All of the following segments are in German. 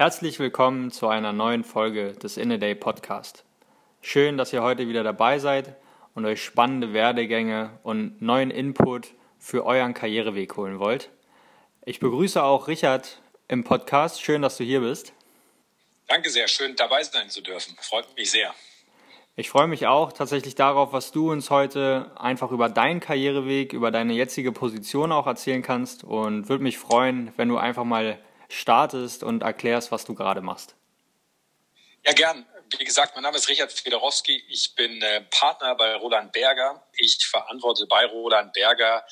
Herzlich willkommen zu einer neuen Folge des In a Day Podcast. Schön, dass ihr heute wieder dabei seid und euch spannende Werdegänge und neuen Input für euren Karriereweg holen wollt. Ich begrüße auch Richard im Podcast. Schön, dass du hier bist. Danke sehr, schön dabei sein zu dürfen. Freut mich sehr. Ich freue mich auch tatsächlich darauf, was du uns heute einfach über deinen Karriereweg, über deine jetzige Position auch erzählen kannst und würde mich freuen, wenn du einfach mal startest und erklärst, was du gerade machst. Ja, gern. Wie gesagt, mein Name ist Richard Fedorowski. Ich bin äh, Partner bei Roland Berger. Ich verantworte bei Roland Berger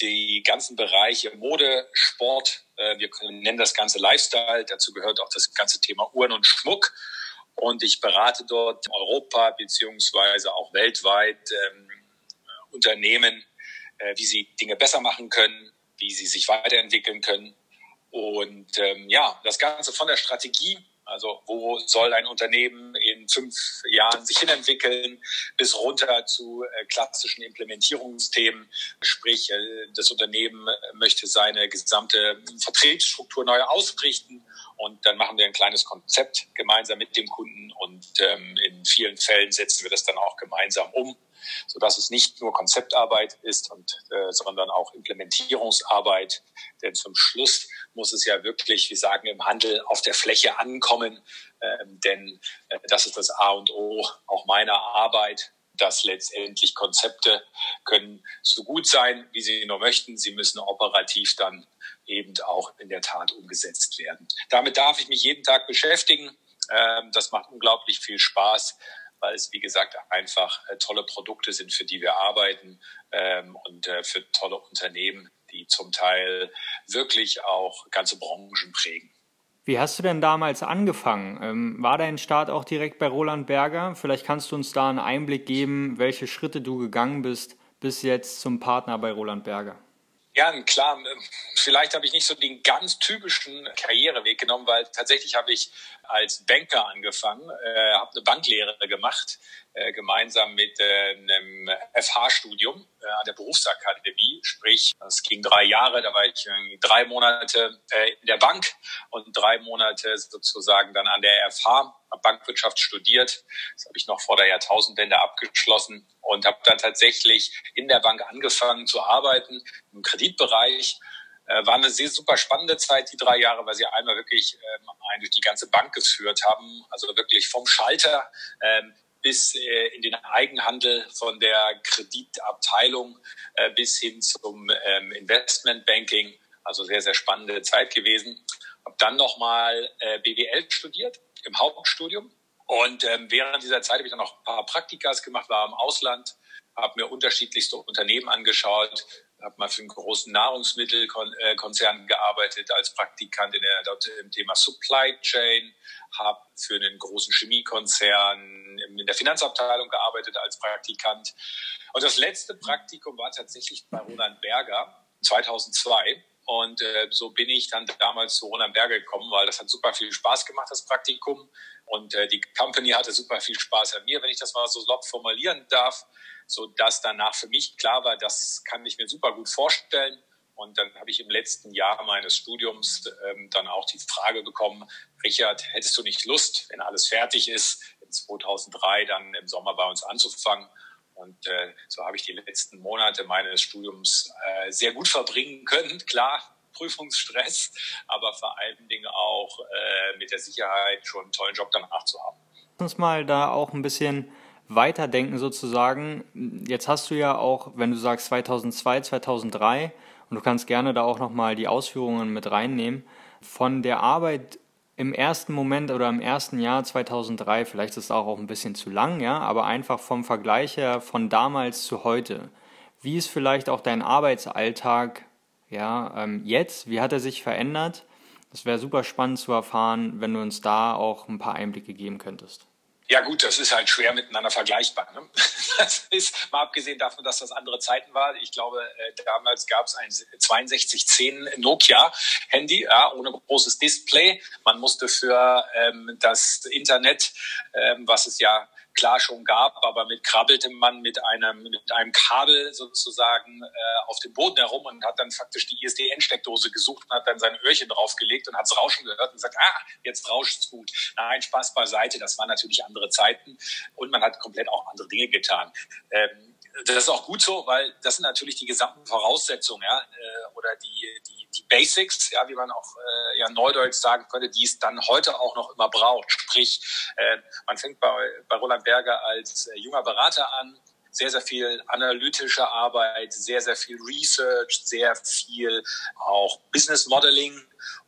die ganzen Bereiche Mode, Sport, äh, wir nennen das Ganze Lifestyle. Dazu gehört auch das ganze Thema Uhren und Schmuck. Und ich berate dort Europa beziehungsweise auch weltweit ähm, Unternehmen, äh, wie sie Dinge besser machen können, wie sie sich weiterentwickeln können und ähm, ja, das Ganze von der Strategie, also wo soll ein Unternehmen in fünf Jahren sich hinentwickeln, bis runter zu äh, klassischen Implementierungsthemen. Sprich, äh, das Unternehmen möchte seine gesamte Vertriebsstruktur neu ausrichten und dann machen wir ein kleines Konzept gemeinsam mit dem Kunden und ähm, in vielen Fällen setzen wir das dann auch gemeinsam um so dass es nicht nur Konzeptarbeit ist, und, äh, sondern auch Implementierungsarbeit. Denn zum Schluss muss es ja wirklich, wir sagen im Handel, auf der Fläche ankommen. Ähm, denn äh, das ist das A und O auch meiner Arbeit dass letztendlich Konzepte können so gut sein, wie sie nur möchten. Sie müssen operativ dann eben auch in der Tat umgesetzt werden. Damit darf ich mich jeden Tag beschäftigen. Ähm, das macht unglaublich viel Spaß weil es, wie gesagt, einfach äh, tolle Produkte sind, für die wir arbeiten ähm, und äh, für tolle Unternehmen, die zum Teil wirklich auch ganze Branchen prägen. Wie hast du denn damals angefangen? Ähm, war dein Start auch direkt bei Roland Berger? Vielleicht kannst du uns da einen Einblick geben, welche Schritte du gegangen bist bis jetzt zum Partner bei Roland Berger. Ja, klar. Vielleicht habe ich nicht so den ganz typischen Karriereweg genommen, weil tatsächlich habe ich als Banker angefangen, äh, habe eine Banklehre gemacht, gemeinsam mit äh, einem FH-Studium äh, an der Berufsakademie. Sprich, es ging drei Jahre, da war ich drei Monate äh, in der Bank und drei Monate sozusagen dann an der FH, habe Bankwirtschaft studiert. Das habe ich noch vor der Jahrtausendwende abgeschlossen und habe dann tatsächlich in der Bank angefangen zu arbeiten im Kreditbereich äh, war eine sehr super spannende Zeit, die drei Jahre, weil sie einmal wirklich ähm, einen durch die ganze Bank geführt haben. Also wirklich vom Schalter ähm, bis äh, in den Eigenhandel von der Kreditabteilung äh, bis hin zum ähm, Investmentbanking. Also sehr, sehr spannende Zeit gewesen. Habe dann nochmal äh, BWL studiert im Hauptstudium. Und ähm, während dieser Zeit habe ich dann noch ein paar Praktikas gemacht, war im Ausland, habe mir unterschiedlichste Unternehmen angeschaut, habe mal für einen großen Nahrungsmittelkonzern gearbeitet als Praktikant in der, dort im Thema Supply Chain, habe für einen großen Chemiekonzern in der Finanzabteilung gearbeitet als Praktikant. Und das letzte Praktikum war tatsächlich bei Roland Berger 2002. Und äh, so bin ich dann damals zu Roland Berger gekommen, weil das hat super viel Spaß gemacht, das Praktikum. Und äh, die Company hatte super viel Spaß an mir, wenn ich das mal so lob formulieren darf so dass danach für mich klar war, das kann ich mir super gut vorstellen. Und dann habe ich im letzten Jahr meines Studiums ähm, dann auch die Frage bekommen, Richard, hättest du nicht Lust, wenn alles fertig ist, in 2003 dann im Sommer bei uns anzufangen? Und äh, so habe ich die letzten Monate meines Studiums äh, sehr gut verbringen können. Klar, Prüfungsstress, aber vor allen Dingen auch äh, mit der Sicherheit schon einen tollen Job danach zu haben. Lass uns mal da auch ein bisschen weiterdenken sozusagen. Jetzt hast du ja auch, wenn du sagst 2002, 2003, und du kannst gerne da auch nochmal die Ausführungen mit reinnehmen, von der Arbeit im ersten Moment oder im ersten Jahr 2003, vielleicht ist es auch, ein bisschen zu lang, ja, aber einfach vom Vergleich her von damals zu heute. Wie ist vielleicht auch dein Arbeitsalltag ja, ähm, jetzt? Wie hat er sich verändert? Das wäre super spannend zu erfahren, wenn du uns da auch ein paar Einblicke geben könntest. Ja gut, das ist halt schwer miteinander vergleichbar. Ne? Das ist mal abgesehen davon, dass das andere Zeiten war. Ich glaube, äh, damals gab es ein 6210 Nokia Handy ja, ohne großes Display. Man musste für ähm, das Internet, ähm, was es ja klar schon gab, aber mit krabbelte man mit einem, mit einem Kabel sozusagen äh, auf dem Boden herum und hat dann faktisch die ISDN-Steckdose gesucht und hat dann sein Öhrchen draufgelegt und hat's Rauschen gehört und gesagt, ah, jetzt rauscht's gut. Nein, Spaß beiseite, das waren natürlich andere Zeiten und man hat komplett auch andere Dinge getan. Ähm, das ist auch gut so, weil das sind natürlich die gesamten Voraussetzungen, ja, äh, oder die, die, die Basics, ja, wie man auch ja neudeutsch sagen könnte, die es dann heute auch noch immer braucht. Sprich, äh, man fängt bei, bei Roland Berger als äh, junger Berater an, sehr, sehr viel analytische Arbeit, sehr, sehr viel Research, sehr viel auch Business Modeling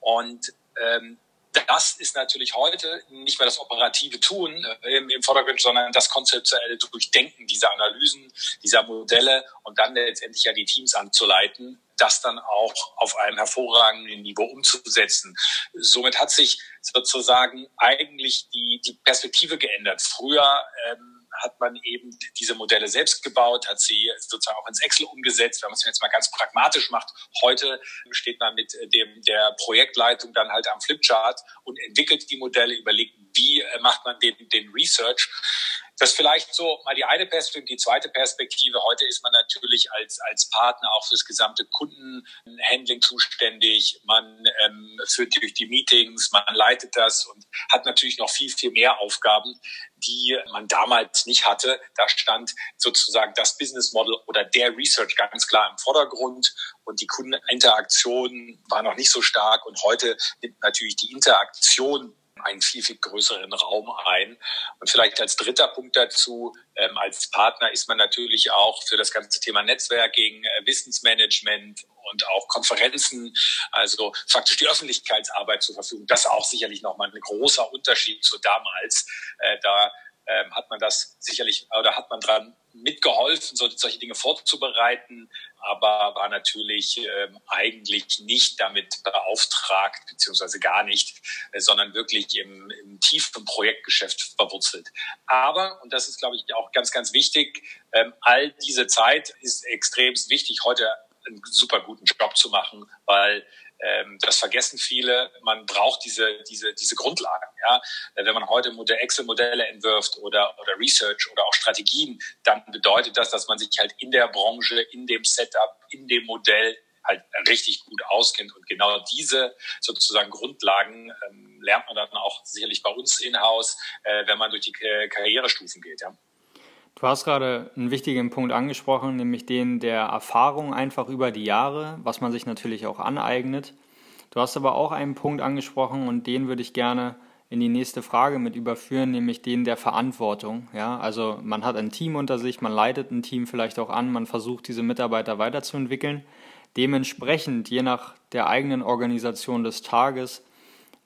und ähm, das ist natürlich heute nicht mehr das operative Tun äh, im, im Vordergrund, sondern das konzeptuelle Durchdenken dieser Analysen, dieser Modelle und dann letztendlich ja die Teams anzuleiten, das dann auch auf einem hervorragenden Niveau umzusetzen. Somit hat sich sozusagen eigentlich die, die Perspektive geändert. Früher ähm, hat man eben diese Modelle selbst gebaut, hat sie sozusagen auch ins Excel umgesetzt. Wenn man es jetzt mal ganz pragmatisch macht, heute steht man mit dem, der Projektleitung dann halt am Flipchart und entwickelt die Modelle, überlegt, wie macht man den, den Research. Das vielleicht so mal die eine Perspektive. Die zweite Perspektive, heute ist man natürlich als, als Partner auch fürs gesamte Kundenhandling zuständig. Man ähm, führt durch die Meetings, man leitet das und hat natürlich noch viel, viel mehr Aufgaben, die man damals nicht hatte. Da stand sozusagen das Business Model oder der Research ganz klar im Vordergrund und die Kundeninteraktion war noch nicht so stark. Und heute nimmt natürlich die Interaktion einen viel, viel größeren Raum ein. Und vielleicht als dritter Punkt dazu, ähm, als Partner ist man natürlich auch für das ganze Thema Netzwerking, äh, Wissensmanagement und auch Konferenzen, also faktisch die Öffentlichkeitsarbeit zur Verfügung. Das ist auch sicherlich nochmal ein großer Unterschied zu damals. Äh, da ähm, hat man das sicherlich oder hat man dran mitgeholfen, solche Dinge vorzubereiten, aber war natürlich ähm, eigentlich nicht damit beauftragt, beziehungsweise gar nicht, äh, sondern wirklich im, im tiefen Projektgeschäft verwurzelt. Aber, und das ist, glaube ich, auch ganz, ganz wichtig, ähm, all diese Zeit ist extrem wichtig, heute einen super guten Job zu machen, weil ähm, das vergessen viele. Man braucht diese, diese, diese Grundlagen. Ja? Wenn man heute Excel-Modelle entwirft oder, oder Research oder auch Strategien, dann bedeutet das, dass man sich halt in der Branche, in dem Setup, in dem Modell halt richtig gut auskennt. Und genau diese sozusagen Grundlagen ähm, lernt man dann auch sicherlich bei uns in-house, äh, wenn man durch die Karrierestufen geht. Ja. Du hast gerade einen wichtigen Punkt angesprochen, nämlich den der Erfahrung einfach über die Jahre, was man sich natürlich auch aneignet. Du hast aber auch einen Punkt angesprochen und den würde ich gerne in die nächste Frage mit überführen, nämlich den der Verantwortung. Ja, also man hat ein Team unter sich, man leitet ein Team vielleicht auch an, man versucht diese Mitarbeiter weiterzuentwickeln. Dementsprechend, je nach der eigenen Organisation des Tages,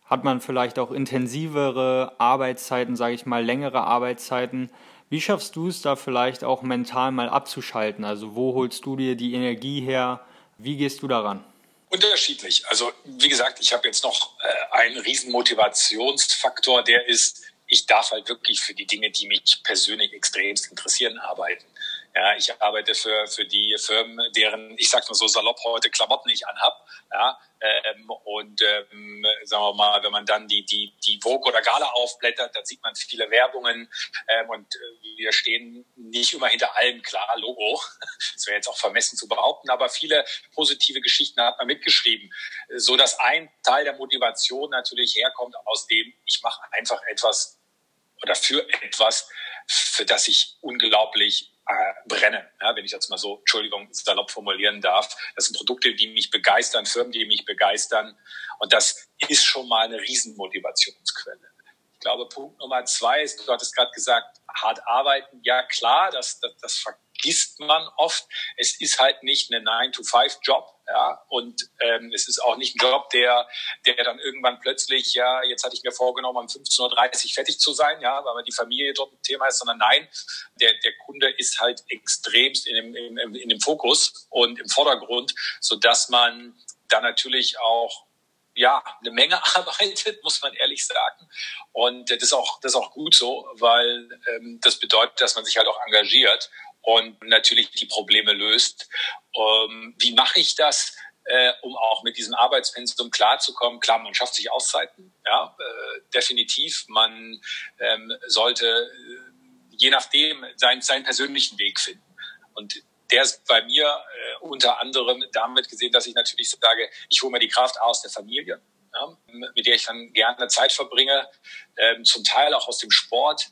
hat man vielleicht auch intensivere Arbeitszeiten, sage ich mal, längere Arbeitszeiten wie schaffst du es da vielleicht auch mental mal abzuschalten? Also wo holst du dir die Energie her? Wie gehst du daran? Unterschiedlich. Also wie gesagt, ich habe jetzt noch äh, einen riesen Motivationsfaktor, der ist, ich darf halt wirklich für die Dinge, die mich persönlich extremst interessieren, arbeiten. Ja, ich arbeite für, für die Firmen, deren, ich sag's mal so salopp, heute Klamotten ich anhab. Ja, ähm, und ähm, sagen wir mal, wenn man dann die, die, die Vogue oder Gala aufblättert, dann sieht man viele Werbungen ähm, und äh, wir stehen nicht immer hinter allem, klar, Logo. Das wäre jetzt auch vermessen zu behaupten, aber viele positive Geschichten hat man mitgeschrieben, so dass ein Teil der Motivation natürlich herkommt aus dem, ich mache einfach etwas oder für etwas, für das ich unglaublich äh, brennen, ja, wenn ich das mal so, Entschuldigung, salopp formulieren darf. Das sind Produkte, die mich begeistern, Firmen, die mich begeistern. Und das ist schon mal eine Riesenmotivationsquelle. Ich glaube, Punkt Nummer zwei ist, du hattest gerade gesagt, hart arbeiten. Ja, klar, das, das, das vergisst man oft. Es ist halt nicht ein 9-to-5-Job. Ja, und ähm, es ist auch nicht ein Job, der, der dann irgendwann plötzlich, ja, jetzt hatte ich mir vorgenommen, um 15.30 Uhr fertig zu sein, ja, weil die Familie dort ein Thema ist, sondern nein, der, der Kunde ist halt extremst in dem, in, in dem Fokus und im Vordergrund, so dass man dann natürlich auch ja, eine Menge arbeitet, muss man ehrlich sagen. Und das ist auch, das ist auch gut so, weil ähm, das bedeutet, dass man sich halt auch engagiert und natürlich die Probleme löst. Ähm, wie mache ich das? Äh, um auch mit diesem Arbeitspensum klarzukommen. Klar, man schafft sich Auszeiten, ja, äh, definitiv. Man ähm, sollte äh, je nachdem seinen, seinen persönlichen Weg finden. Und der ist bei mir äh, unter anderem damit gesehen, dass ich natürlich sage, ich hole mir die Kraft aus der Familie, ja, mit der ich dann gerne Zeit verbringe, ähm, zum Teil auch aus dem Sport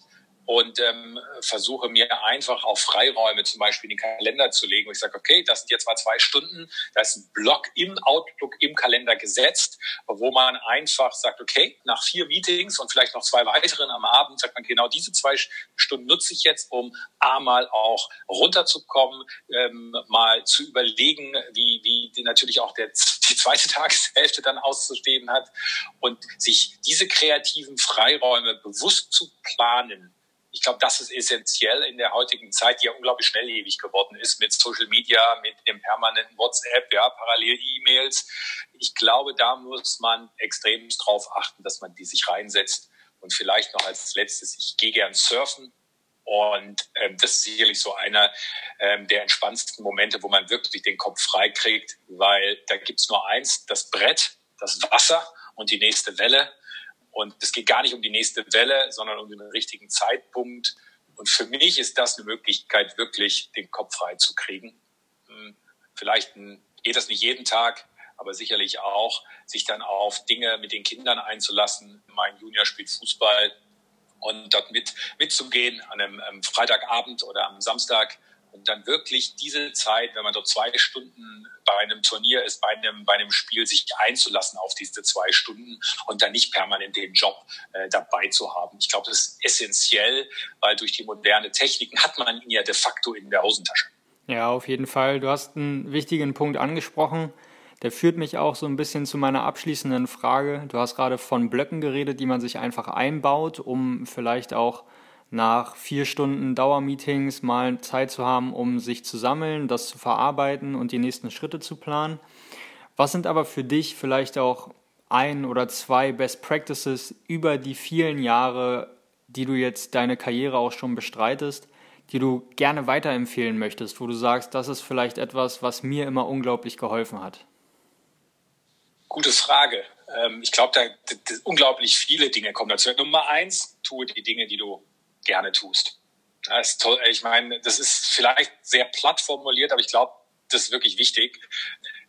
und ähm, versuche mir einfach auch Freiräume zum Beispiel in den Kalender zu legen, wo ich sage, okay, das sind jetzt mal zwei Stunden, da ist ein Block im Outlook im Kalender gesetzt, wo man einfach sagt, okay, nach vier Meetings und vielleicht noch zwei weiteren am Abend, sagt man, genau diese zwei Stunden nutze ich jetzt, um A mal auch runterzukommen, ähm, mal zu überlegen, wie, wie natürlich auch der, die zweite Tageshälfte dann auszustehen hat. Und sich diese kreativen Freiräume bewusst zu planen, ich glaube, das ist essentiell in der heutigen Zeit, die ja unglaublich schnelllebig geworden ist mit Social Media, mit dem permanenten WhatsApp, ja, Parallel-E-Mails. Ich glaube, da muss man extrem drauf achten, dass man die sich reinsetzt. Und vielleicht noch als letztes, ich gehe gern surfen. Und ähm, das ist sicherlich so einer ähm, der entspannendsten Momente, wo man wirklich den Kopf frei kriegt, weil da gibt's nur eins, das Brett, das Wasser und die nächste Welle. Und es geht gar nicht um die nächste Welle, sondern um den richtigen Zeitpunkt. Und für mich ist das eine Möglichkeit, wirklich den Kopf frei zu kriegen. Hm, vielleicht geht das nicht jeden Tag, aber sicherlich auch, sich dann auf Dinge mit den Kindern einzulassen. Mein Junior spielt Fußball und dort mit, mitzugehen an einem, einem Freitagabend oder am Samstag dann wirklich diese Zeit, wenn man dort zwei Stunden bei einem Turnier ist, bei einem, bei einem Spiel, sich einzulassen auf diese zwei Stunden und dann nicht permanent den Job äh, dabei zu haben. Ich glaube, das ist essentiell, weil durch die moderne Techniken hat man ihn ja de facto in der Hosentasche. Ja, auf jeden Fall. Du hast einen wichtigen Punkt angesprochen. Der führt mich auch so ein bisschen zu meiner abschließenden Frage. Du hast gerade von Blöcken geredet, die man sich einfach einbaut, um vielleicht auch nach vier Stunden Dauermeetings mal Zeit zu haben, um sich zu sammeln, das zu verarbeiten und die nächsten Schritte zu planen. Was sind aber für dich vielleicht auch ein oder zwei Best Practices über die vielen Jahre, die du jetzt deine Karriere auch schon bestreitest, die du gerne weiterempfehlen möchtest, wo du sagst, das ist vielleicht etwas, was mir immer unglaublich geholfen hat? Gute Frage. Ähm, ich glaube, da unglaublich viele Dinge kommen dazu. Nummer eins, tue die Dinge, die du gerne tust. Das ist toll. Ich meine, das ist vielleicht sehr platt formuliert, aber ich glaube, das ist wirklich wichtig,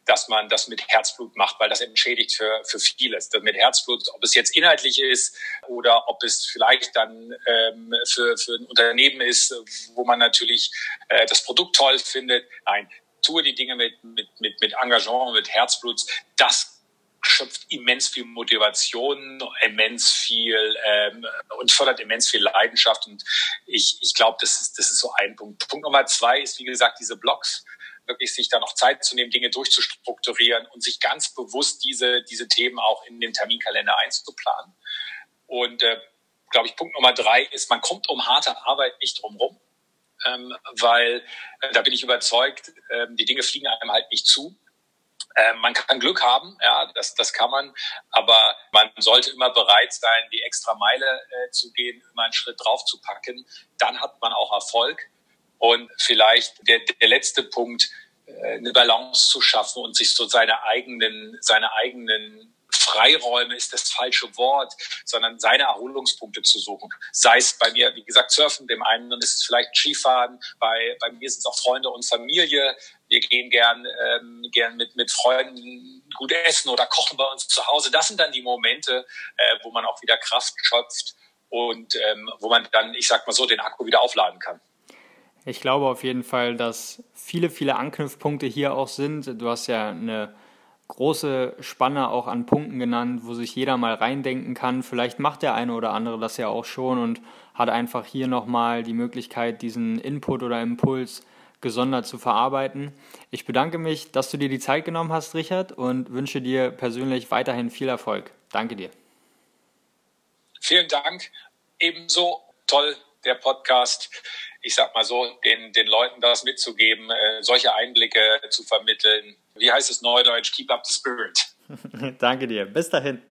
dass man das mit Herzblut macht, weil das entschädigt für, für vieles. Mit Herzblut, ob es jetzt inhaltlich ist oder ob es vielleicht dann ähm, für, für ein Unternehmen ist, wo man natürlich äh, das Produkt toll findet. Nein, tue die Dinge mit, mit, mit, mit Engagement, mit Herzblut. Das schöpft immens viel Motivation, immens viel ähm, und fördert immens viel Leidenschaft. Und ich, ich glaube, das ist, das ist so ein Punkt. Punkt Nummer zwei ist, wie gesagt, diese Blogs wirklich sich da noch Zeit zu nehmen, Dinge durchzustrukturieren und sich ganz bewusst diese, diese Themen auch in den Terminkalender einzuplanen. Und äh, glaube ich, Punkt Nummer drei ist, man kommt um harte Arbeit nicht drumherum, ähm, weil äh, da bin ich überzeugt, äh, die Dinge fliegen einem halt nicht zu. Äh, man kann Glück haben, ja, das, das kann man, aber man sollte immer bereit sein, die extra Meile äh, zu gehen, immer einen Schritt drauf zu packen. Dann hat man auch Erfolg. Und vielleicht der, der letzte Punkt, äh, eine Balance zu schaffen und sich so seine eigenen, seine eigenen Freiräume ist das falsche Wort, sondern seine Erholungspunkte zu suchen. Sei es bei mir, wie gesagt, Surfen, dem einen ist es vielleicht Skifahren, bei, bei mir sind es auch Freunde und Familie. Wir gehen gern, ähm, gern mit, mit Freunden gut essen oder kochen bei uns zu Hause. Das sind dann die Momente, äh, wo man auch wieder Kraft schöpft und ähm, wo man dann, ich sag mal so, den Akku wieder aufladen kann. Ich glaube auf jeden Fall, dass viele, viele Anknüpfpunkte hier auch sind. Du hast ja eine große Spanne auch an Punkten genannt, wo sich jeder mal reindenken kann. Vielleicht macht der eine oder andere das ja auch schon und hat einfach hier nochmal die Möglichkeit, diesen Input oder Impuls gesondert zu verarbeiten. Ich bedanke mich, dass du dir die Zeit genommen hast, Richard, und wünsche dir persönlich weiterhin viel Erfolg. Danke dir. Vielen Dank. Ebenso toll der Podcast. Ich sag mal so, den, den Leuten das mitzugeben, äh, solche Einblicke zu vermitteln wie heißt es neudeutsch, keep up the spirit. Danke dir. Bis dahin.